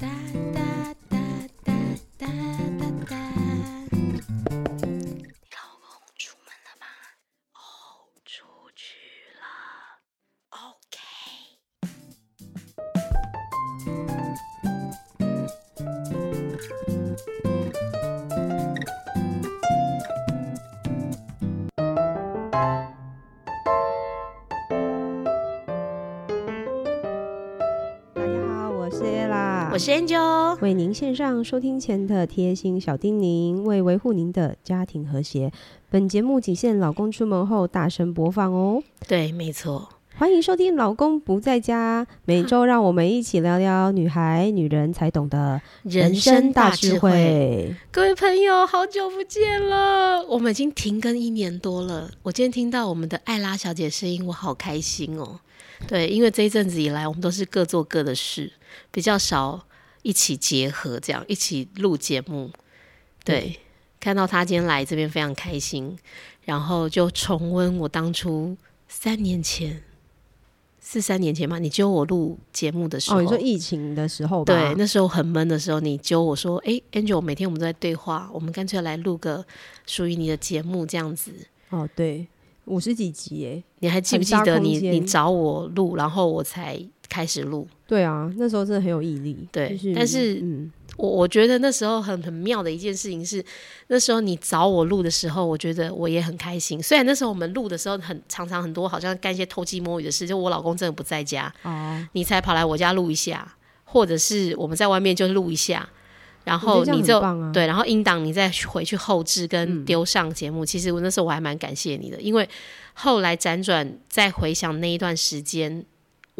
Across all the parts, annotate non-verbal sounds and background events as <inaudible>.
哒是 Angel。为您线上收听前的贴心小叮咛，为维护您的家庭和谐。本节目仅限老公出门后大声播放哦。对，没错。欢迎收听《老公不在家》，每周让我们一起聊聊女孩、女人才懂的人生大智慧。慧。各位朋友，好久不见了！我们已经停更一年多了。我今天听到我们的艾拉小姐声音，我好开心哦。对，因为这一阵子以来，我们都是各做各的事，比较少一起结合，这样一起录节目。对，看到他今天来这边非常开心，然后就重温我当初三年前，是三年前嘛？你揪我录节目的时候，哦，你说疫情的时候吧？对，那时候很闷的时候，你揪我说：“哎，Angel，每天我们都在对话，我们干脆来录个属于你的节目，这样子。哦，对，五十几集耶。你还记不记得你你找我录，然后我才开始录？对啊，那时候真的很有毅力。对就是、但是嗯，我我觉得那时候很很妙的一件事情是，那时候你找我录的时候，我觉得我也很开心。虽然那时候我们录的时候很常常很多好像干一些偷鸡摸鱼的事，就我老公真的不在家，哦，你才跑来我家录一下，或者是我们在外面就录一下，然后你就啊。对，然后音档你再回去后置跟嗯丢上节目。其实我那时候我还蛮感谢你的，因为后来辗转再回想那一段时间，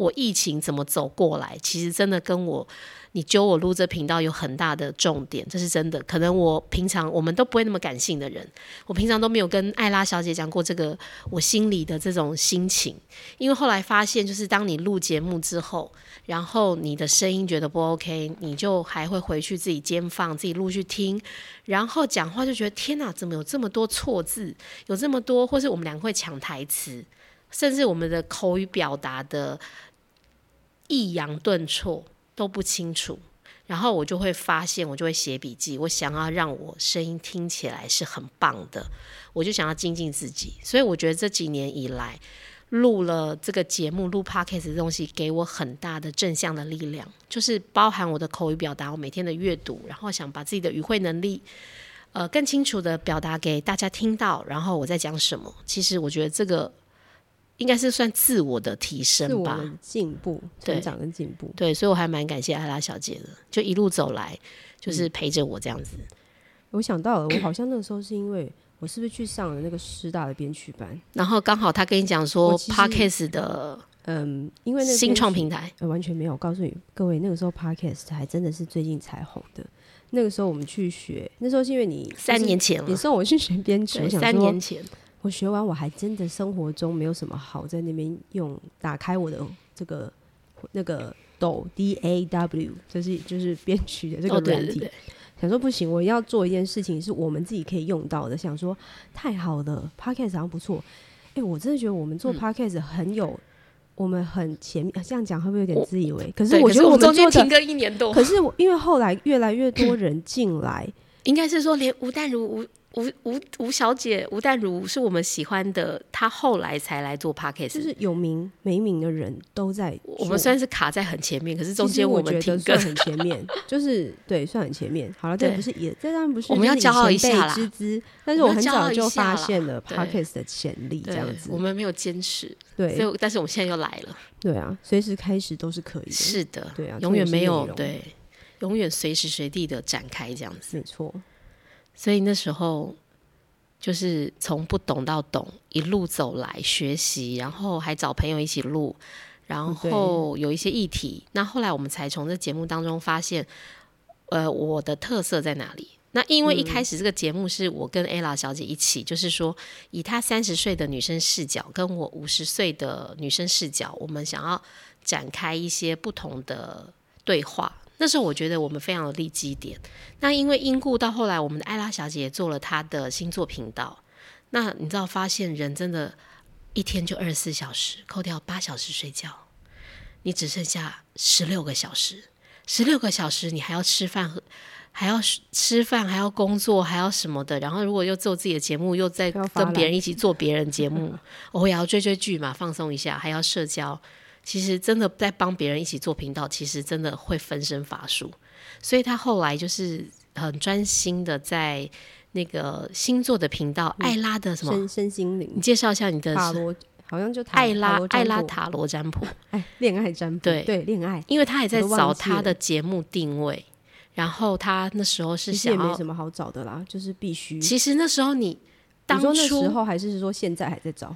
我疫情怎么走过来，其实真的跟我你揪我录这频道有很大的重点，这是真的。可能我平常我们都不会那么感性的人，我平常都没有跟艾拉小姐讲过这个我心里的这种心情，因为后来发现，就是当你录节目之后，然后你的声音觉得不 OK，你就还会回去自己监放，自己录去听，然后讲话就觉得天哪，怎么有这么多错字，有这么多，或是我们两个会抢台词，甚至我们的口语表达的抑扬顿挫都不清楚。然后我就会发现，我就会写笔记，我想要让我声音听起来是很棒的，我就想要精进自己。所以我觉得这几年以来，录了这个节目，录 podcast 的东西，给我很大的正向的力量，就是包含我的口语表达，我每天的阅读，然后想把自己的语汇能力，呃，更清楚的表达给大家听到，然后我在讲什么。其实我觉得这个应该是算自我的提升吧。进步、成长跟进步。对，所以我还蛮感谢艾拉小姐的，就一路走来，就是陪着我这样子。我想到了，我好像那个时候是因为我是不是去上了那个师大的编曲班？然后刚好他跟你讲说我其实，podcast 的嗯，因为那个新创平台，呃完全没有。我告诉你各位，那个时候 podcast 还真的是最近才红的。那个时候我们去学，那时候是因为你三年前了，你送我去学编曲，我想说三年，前，我学完我还真的生活中没有什么好在那边用，打开我的这个那个抖 D A W，就是就是编曲的这个软体。对对，想说不行，我要做一件事情是我们自己可以用到的。想说太好了，podcast 好像不错。哎、我真的觉得我们做嗯 podcast 很有，我们很前面。这样讲会不会有点自以为？可是我觉得们我中间做，停更一年多，可是我因为后来越来越多人进来，应该是说连吴淡如吴吴吴吴小姐吴淡如是我们喜欢的，她后来才来做 podcast，就是有名没名的人都在。我们虽然是卡在很前面，可是中间我们停更，很前面，<laughs> 就是对，算很前面。好了，这对不是也，这当然不是我们要骄傲一下啦之资，但是我很早就发现了 podcast 的潜力，这样子我。们没有坚持，对所以但是我们现在又来了，对啊，随时开始都是可以的。是的，对啊永远没有对，永远随时随地的展开这样子。没错，所以那时候就是从不懂到懂，一路走来学习，然后还找朋友一起录，然后有一些议题。那后来我们才从这节目当中发现，呃，我的特色在哪里？那因为一开始这个节目是我跟 ella 小姐一起，就是说以她三十岁的女生视角，跟我五十岁的女生视角，我们想要展开一些不同的对话。那时候我觉得我们非常有利基点。那因为因故到后来，我们的艾拉小姐也做了她的星座频道。那你知道，发现人真的，一天就二十四小时，扣掉八小时睡觉，你只剩下十六个小时。十六个小时你还要吃饭和还要吃饭，还要工作，还要什么的。然后如果又做自己的节目，又在跟别人一起做别人节目，<laughs> 我也要追追剧嘛，放松一下，还要社交。其实真的在帮别人一起做频道，其实真的会分身乏术。所以他后来就是很专心的在那个星座的频道，艾拉的什么身心灵，你介绍一下你的塔罗，好像就艾拉艾拉塔罗占卜，<laughs> 哎，恋爱占卜，对对，恋爱，因为他也在找他的节目定位。然后他那时候是想，也没什么好找的啦，就是必须。其实那时候你当初那时候还是说现在还在找。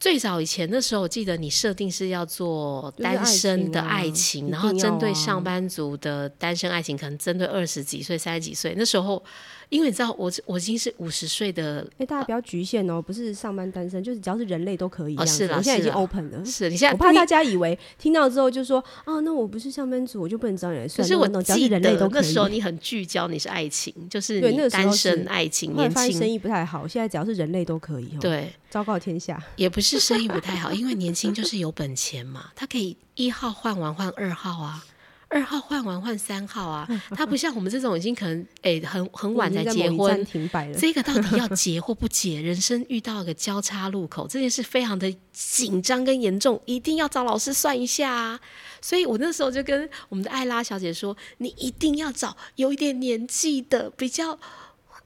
最早以前的时候，我记得你设定是要做单身的爱情，然后针对上班族的单身爱情，可能针对二十几岁、三十几岁那时候。因为你知道，我我已经是五十岁的，哎，大家不要局限哦，不是上班单身，就是只要是人类都可以。哦，是了，我现在已经 open 了。是，你现在我怕大家以为听到之后就说，哦，那我不是上班族，我就不能找你来算。可是我记得那时候你很聚焦，你是爱情，就是你单身爱情，年轻生意不太好。现在只要是人类都可以。对，昭告天下，也不是生意不太好，因为年轻就是有本钱嘛，他可以一号换完换二号啊。二号换完换三号啊，他不像我们这种已经可能诶很很晚才结婚，停摆了这个到底要结或不结？人生遇到个交叉路口，这件事非常的紧张跟严重，一定要找老师算一下啊。所以我那时候就跟我们的艾拉小姐说，你一定要找有一点年纪的比较。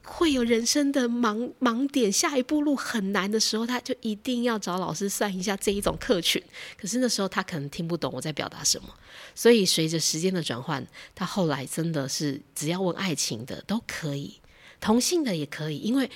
会有人生的盲盲点，下一步路很难的时候，他就一定要找老师算一下这一种客群。可是那时候他可能听不懂我在表达什么，所以随着时间的转换，他后来真的是只要问爱情的都可以，同性的也可以，因为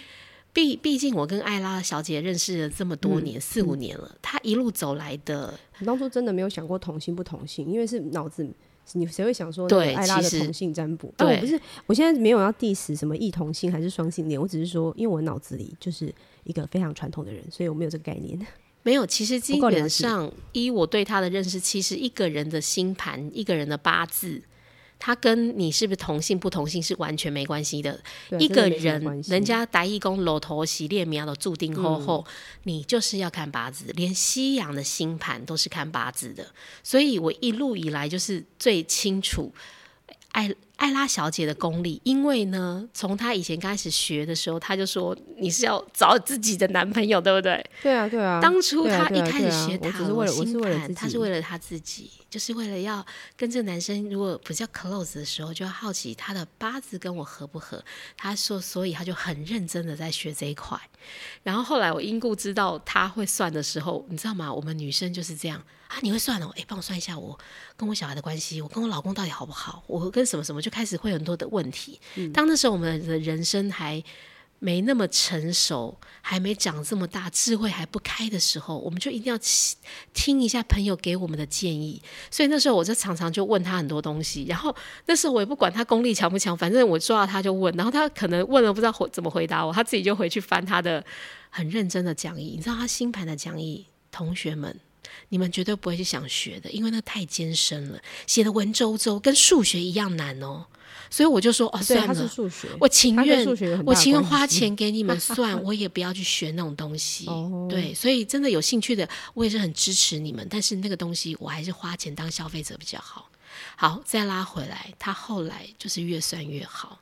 毕毕竟我跟艾拉小姐认识了这么多年，四五年了，她一路走来的，当初真的没有想过同性不同性，因为是脑子。你谁会想说艾拉的同性占卜？但我不是，我现在没有要 diss 什么异同性还是双性恋，我只是说，因为我脑子里就是一个非常传统的人，所以我没有这个概念。没有，其实基本上依我对他的认识，其实一个人的星盘，一个人的八字。他跟你是不是同性不同性是完全没关系的。一个人，人家达义工老头洗列苗的注定厚厚，你就是要看八字，连西洋的星盘都是看八字的。所以我一路以来就是最清楚爱。艾拉小姐的功力，因为呢，从她以前开始学的时候，她就说你是要找自己的男朋友，对不对？对啊，对啊。当初她一开始学塔罗星盘，她是为了她自己，就是为了要跟这个男生如果比较 close 的时候，就要好奇他的八字跟我合不合。她说，所以她就很认真的在学这一块。然后后来我因故知道她会算的时候，你知道吗？我们女生就是这样。啊，你会算哦？哎，帮我算一下，我跟我小孩的关系，我跟我老公到底好不好？我跟什么什么就开始会很多的问题。当那时候我们的人生还没那么成熟，还没长这么大，智慧还不开的时候，我们就一定要听一下朋友给我们的建议。所以那时候我就常常就问他很多东西，然后那时候我也不管他功力强不强，反正我抓到他就问，然后他可能问了不知道回怎么回答我，他自己就回去翻他的很认真的讲义。你知道他星盘的讲义，同学们。你们绝对不会去想学的，因为那太艰深了，写的文绉绉，跟数学一样难哦。所以我就说，哦，算了，我情愿，我情愿花钱给你们 <laughs> 算，我也不要去学那种东西。对，所以真的有兴趣的，我也是很支持你们。但是那个东西，我还是花钱当消费者比较好。好，再拉回来，他后来就是越算越好，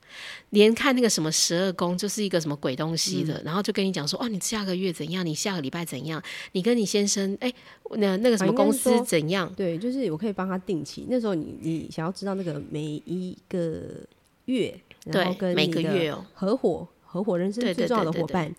连看那个什么十二宫，就是一个什么鬼东西的，然后就跟你讲说，哦，你下个月怎样，你下个礼拜怎样，你跟你先生，哎，那那个什么公司怎样？对，就是我可以帮他定期。那时候你你想要知道那个每一个月，然后跟每个月哦，合伙合伙人生最重要的伙伴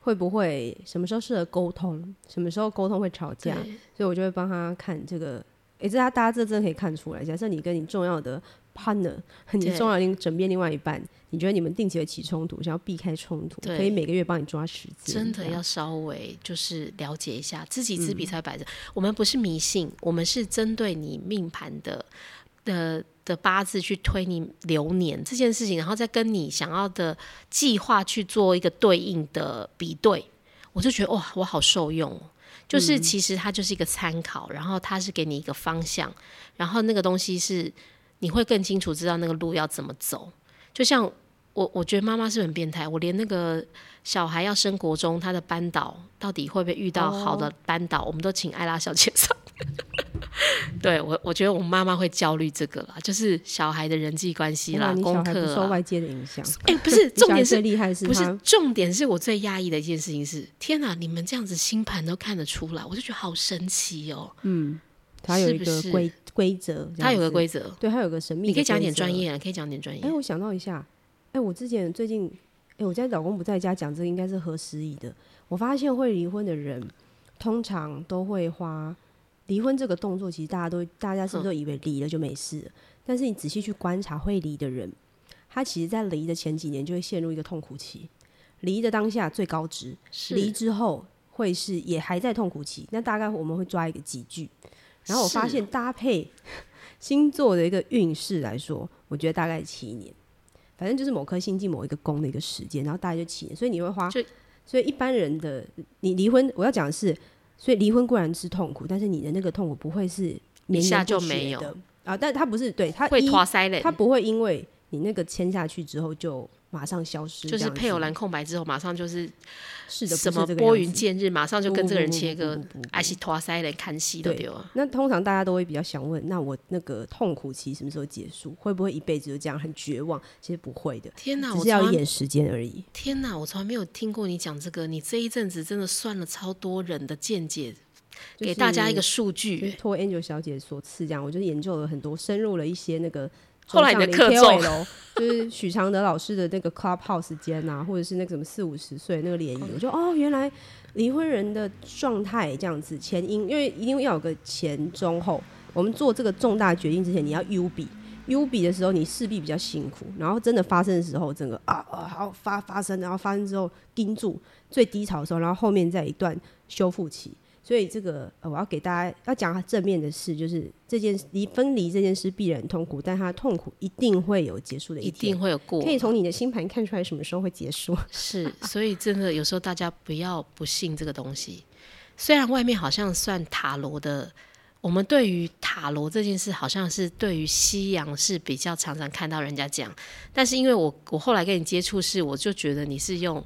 会不会什么时候适合沟通，什么时候沟通会吵架，所以我就会帮他看这个。哎，这他大家这真的可以看出来。假设你跟你重要的 partner，你重要另枕边另外一半，你觉得你们定期会起冲突，想要避开冲突，可以每个月帮你抓时间。真的要稍微就是了解一下，知己知彼才摆着。我们不是迷信，我们是针对你命盘的的的八字去推你流年这件事情，然后再跟你想要的计划去做一个对应的比对。我就觉得哇，我好受用。就是其实它就是一个参考，然后它是给你一个方向，然后那个东西是你会更清楚知道那个路要怎么走。就像我，我觉得妈妈是很变态，我连那个小孩要升国中，他的班导到底会不会遇到好的班导，我们都请艾拉小姐上。<laughs> 对我，我觉得我妈妈会焦虑这个啦，就是小孩的人际关系啦，功课受外界的影响。哎，不是，<laughs> 重点是厉害是，不是重点是我最压抑的一件事情是，天哪，你们这样子星盘都看得出来，我就觉得好神奇哦。嗯，他有一个规规则，他有个规则，对，他有个神秘。你可以讲点专业啊，可以讲点专业。哎，我想到一下，哎，我之前最近，哎，我家老公不在家讲这个应该是合时宜的。我发现会离婚的人，通常都会花。离婚这个动作，其实大家都大家是不是都以为离了就没事？但是你仔细去观察会离的人，他其实在离的前几年就会陷入一个痛苦期。离的当下最高值，离之后会是也还在痛苦期。那大概我们会抓一个几句，然后我发现搭配星座的一个运势来说，我觉得大概七年，反正就是某颗星进某一个宫的一个时间，然后大概就七年。所以你会花，所以一般人的你离婚，我要讲的是。所以离婚固然是痛苦，但是你的那个痛苦不会是一下就没有的啊，但他不是对他会拖塞嘞，他不会因为你那个签下去之后就。马上消失，就是配偶栏空白之后，马上就是是的，什么拨云见日，马上就跟这个人切割，爱是拖塞来看戏的对啊。那通常大家都会比较想问，那我那个痛苦期什么时候结束？会不会一辈子就这样很绝望？其实不会的，天哪，只是要一点时间而已。天哪，我从来没有听过你讲这个，你这一阵子真的算了超多人的见解，给大家一个数据，托 Angel 小姐所赐，这样我就研究了很多，深入了一些那个。后来你的课重 <laughs> 就是许常德老师的那个 Clubhouse 间啊，或者是那个什么四五十岁那个联谊，我就哦，原来离婚人的状态这样子，前因因为一定要有个前中后。我们做这个重大决定之前，你要 U 比 U 比的时候，你势必比较辛苦，然后真的发生的时候，整个啊啊好发发生，然后发生之后盯住最低潮的时候，然后后面再一段修复期。所以这个呃，我要给大家要讲正面的事，就是这件离分离这件事必然痛苦，但它的痛苦一定会有结束的一定会有过。可以从你的星盘看出来什么时候会结束。是，所以真的有时候大家不要不信这个东西。虽然外面好像算塔罗的，我们对于塔罗这件事，好像是对于西洋是比较常常看到人家讲，但是因为我我后来跟你接触是，我就觉得你是用。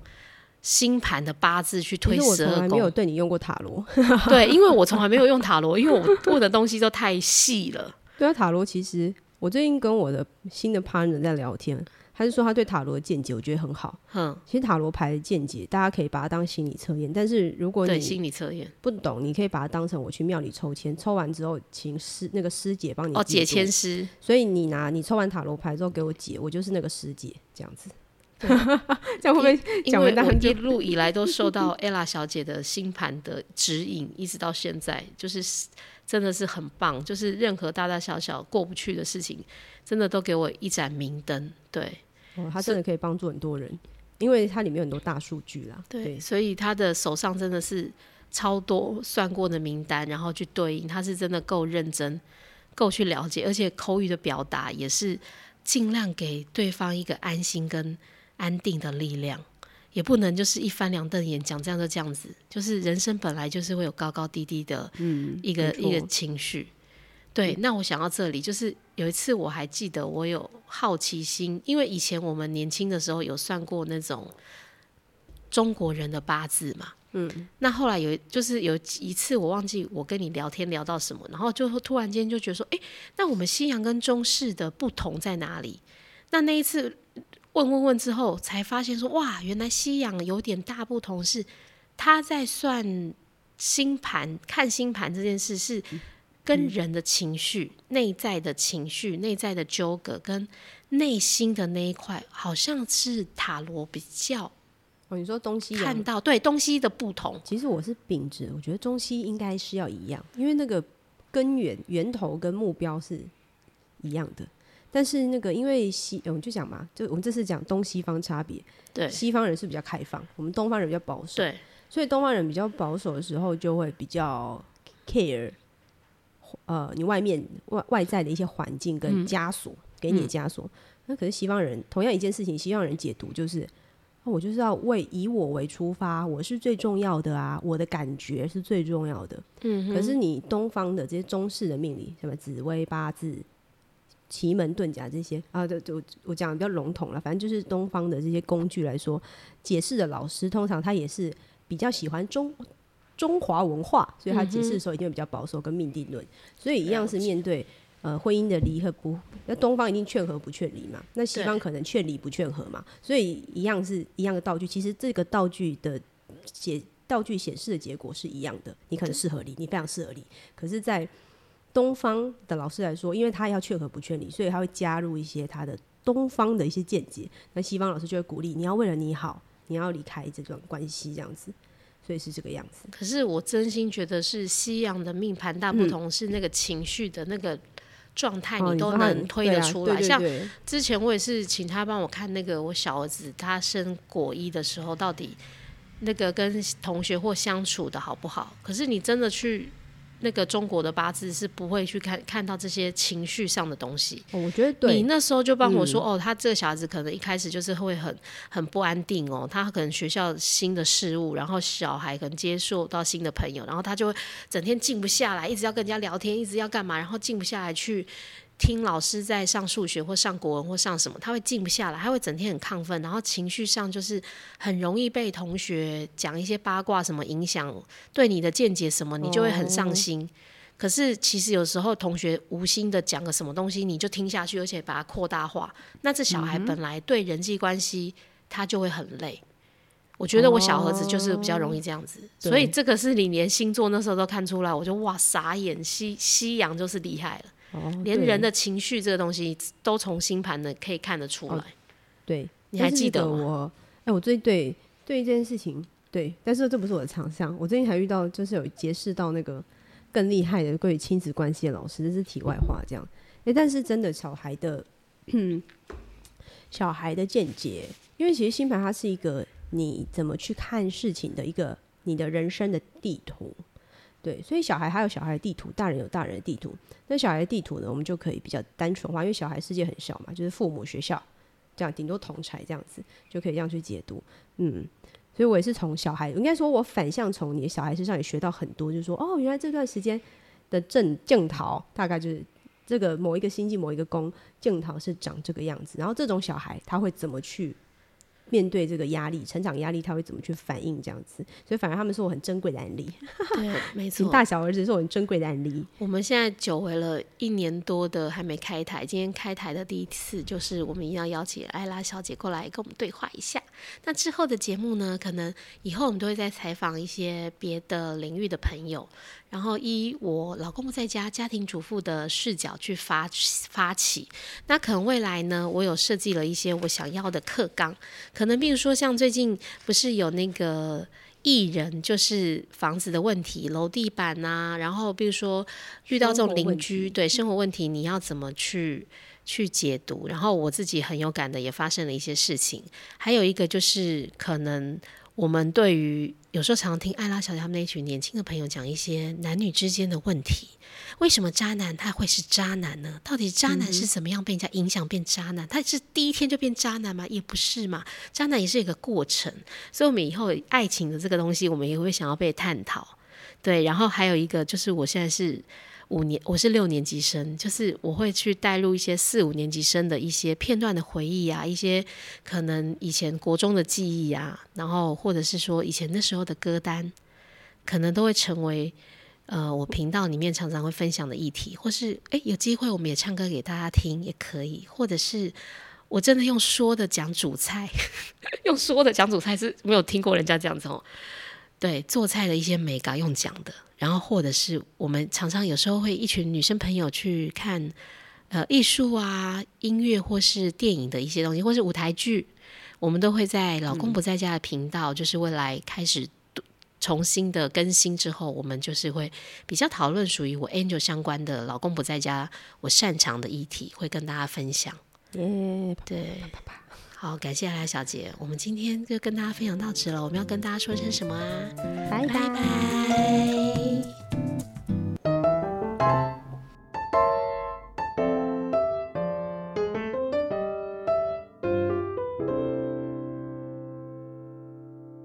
星盘的八字去推十二宫，没有对你用过塔罗。<laughs> 对，因为我从来没有用塔罗，<laughs> 因为我问的东西都太细了。对啊，塔罗其实我最近跟我的新的 partner 在聊天，他是说他对塔罗的见解，我觉得很好。嗯，其实塔罗牌的见解，大家可以把它当心理测验。但是如果你心理测验不懂，你可以把它当成我去庙里抽签，抽完之后请师那个师姐帮你哦解签师。所以你拿你抽完塔罗牌之后给我解，我就是那个师姐这样子。<laughs> 这样会不会？因为我一路以来都受到 ella 小姐的星盘的指引，一直到现在，就是真的是很棒。就是任何大大小小过不去的事情，真的都给我一盏明灯。对，哦，他真的可以帮助很多人，因为它里面有很多大数据啦。对，所以他的手上真的是超多算过的名单，然后去对应，他是真的够认真，够去了解，而且口语的表达也是尽量给对方一个安心跟。安定的力量，也不能就是一翻两瞪眼讲这样就这样子，就是人生本来就是会有高高低低的，嗯，一个一个情绪。对，那我想到这里，就是有一次我还记得我有好奇心，因为以前我们年轻的时候有算过那种中国人的八字嘛，嗯，那后来有就是有一次我忘记我跟你聊天聊到什么，然后就突然间就觉得说，哎，那我们西洋跟中式的不同在哪里？那那一次。问问问之后，才发现说哇，原来西洋有点大不同，是他在算星盘、看星盘这件事，是跟人的情绪、内在的情绪、内在的纠葛跟内心的那一块，好像是塔罗比较哦。你说东西看到对东西的不同，其实我是秉持，我觉得中西应该是要一样，因为那个根源、源头跟目标是一样的。但是那个，因为西，我们就讲嘛，就我们这次讲东西方差别。对，西方人是比较开放，我们东方人比较保守。对，所以东方人比较保守的时候，就会比较 care，呃，你外面外外在的一些环境跟枷锁，给你的枷锁。那可是西方人，同样一件事情，西方人解读就是，我就是要为以我为出发，我是最重要的啊，我的感觉是最重要的。嗯，可是你东方的这些中式的命理，什么紫薇八字。奇门遁甲这些啊，就就我讲的比较笼统了。反正就是东方的这些工具来说，解释的老师通常他也是比较喜欢中中华文化，所以他解释的时候一定会比较保守跟命定论。所以一样是面对呃婚姻的离和不，那东方一定劝和不劝离嘛，那西方可能劝离不劝和嘛。所以一样是一样的道具，其实这个道具的解道具显示的结果是一样的。你可能适合离，你非常适合离，可是，在东方的老师来说，因为他要劝和不劝离，所以他会加入一些他的东方的一些见解。那西方老师就会鼓励你要为了你好，你要离开这段关系，这样子。所以是这个样子。可是我真心觉得是西洋的命盘大不同，是那个情绪的那个状态，你都能推得出来。像之前我也是请他帮我看那个我小儿子他升国一的时候，到底那个跟同学或相处的好不好？可是你真的去。那个中国的八字是不会去看看到这些情绪上的东西。我觉得对。你那时候就帮我说，哦，他这个小孩子可能一开始就是会很很不安定哦，他可能学校新的事物，然后小孩可能接受到新的朋友，然后他就会整天静不下来，一直要跟人家聊天，一直要干嘛，然后静不下来去。听老师在上数学或上国文或上什么，他会静不下来，他会整天很亢奋，然后情绪上就是很容易被同学讲一些八卦什么影响，对你的见解什么，你就会很上心。可是其实有时候同学无心的讲个什么东西，你就听下去，而且把它扩大化，那这小孩本来对人际关系他就会很累。我觉得我小儿子就是比较容易这样子，所以这个是你连星座那时候都看出来，我就哇傻眼，西西洋就是厉害了。连人的情绪这个东西都从星盘的可以看得出来。对，你还记得我？哎，我最对对这件事情，对，但是这不是我的长项。我最近还遇到，就是有结识到那个更厉害的关于亲子关系的老师，这是题外话。这样，哎，但是真的小孩的，<clears throat> 小孩的见解，因为其实星盘它是一个你怎么去看事情的一个你的人生的地图。对，所以小孩还有小孩的地图，大人有大人的地图。那小孩的地图呢，我们就可以比较单纯化，因为小孩世界很小嘛，就是父母、学校这样，顶多同才这样子，就可以这样去解读。嗯，所以我也是从小孩，应该说我反向从你的小孩身上也学到很多，就是说，哦，原来这段时间的正正桃大概就是这个某一个星际某一个宫正桃是长这个样子，然后这种小孩他会怎么去？面对这个压力，成长压力，他会怎么去反应？这样子，所以反而他们是我很珍贵的案例。对，没错，大小儿子是我很珍贵的案例。我们现在久违了一年多的还没开台，今天开台的第一次，就是我们一定要邀请艾拉小姐过来跟我们对话一下。那之后的节目呢，可能以后我们都会再采访一些别的领域的朋友。然后依我老公不在家，家庭主妇的视角去发发起，那可能未来呢，我有设计了一些我想要的课纲，可能比如说像最近不是有那个艺人，就是房子的问题，楼地板呐，然后比如说遇到这种邻居对生活问题，你要怎么去去解读？然后我自己很有感的，也发生了一些事情，还有一个就是可能。我们对于有时候常常听艾拉小姐他们那群年轻的朋友讲一些男女之间的问题，为什么渣男他会是渣男呢？到底渣男是怎么样被人家影响变渣男？他是第一天就变渣男吗？也不是嘛，渣男也是一个过程。所以，我们以后爱情的这个东西，我们也会想要被探讨。对，然后还有一个就是，我现在是。五年，我是六年级生，就是我会去带入一些四五年级生的一些片段的回忆啊，一些可能以前国中的记忆啊，然后或者是说以前那时候的歌单，可能都会成为呃我频道里面常常会分享的议题，或是诶有机会我们也唱歌给大家听也可以，或者是我真的用说的讲主菜，<laughs> 用说的讲主菜是没有听过人家这样子哦。对做菜的一些美感用讲的，然后或者是我们常常有时候会一群女生朋友去看呃艺术啊、音乐或是电影的一些东西，或是舞台剧，我们都会在老公不在家的频道，就是未来开始重新的更新之后，我们就是会比较讨论属于我 Angel 相关的老公不在家我擅长的议题，会跟大家分享。耶，对。好，感谢来小姐，我们今天就跟大家分享到此了。我们要跟大家说声什么啊？拜拜。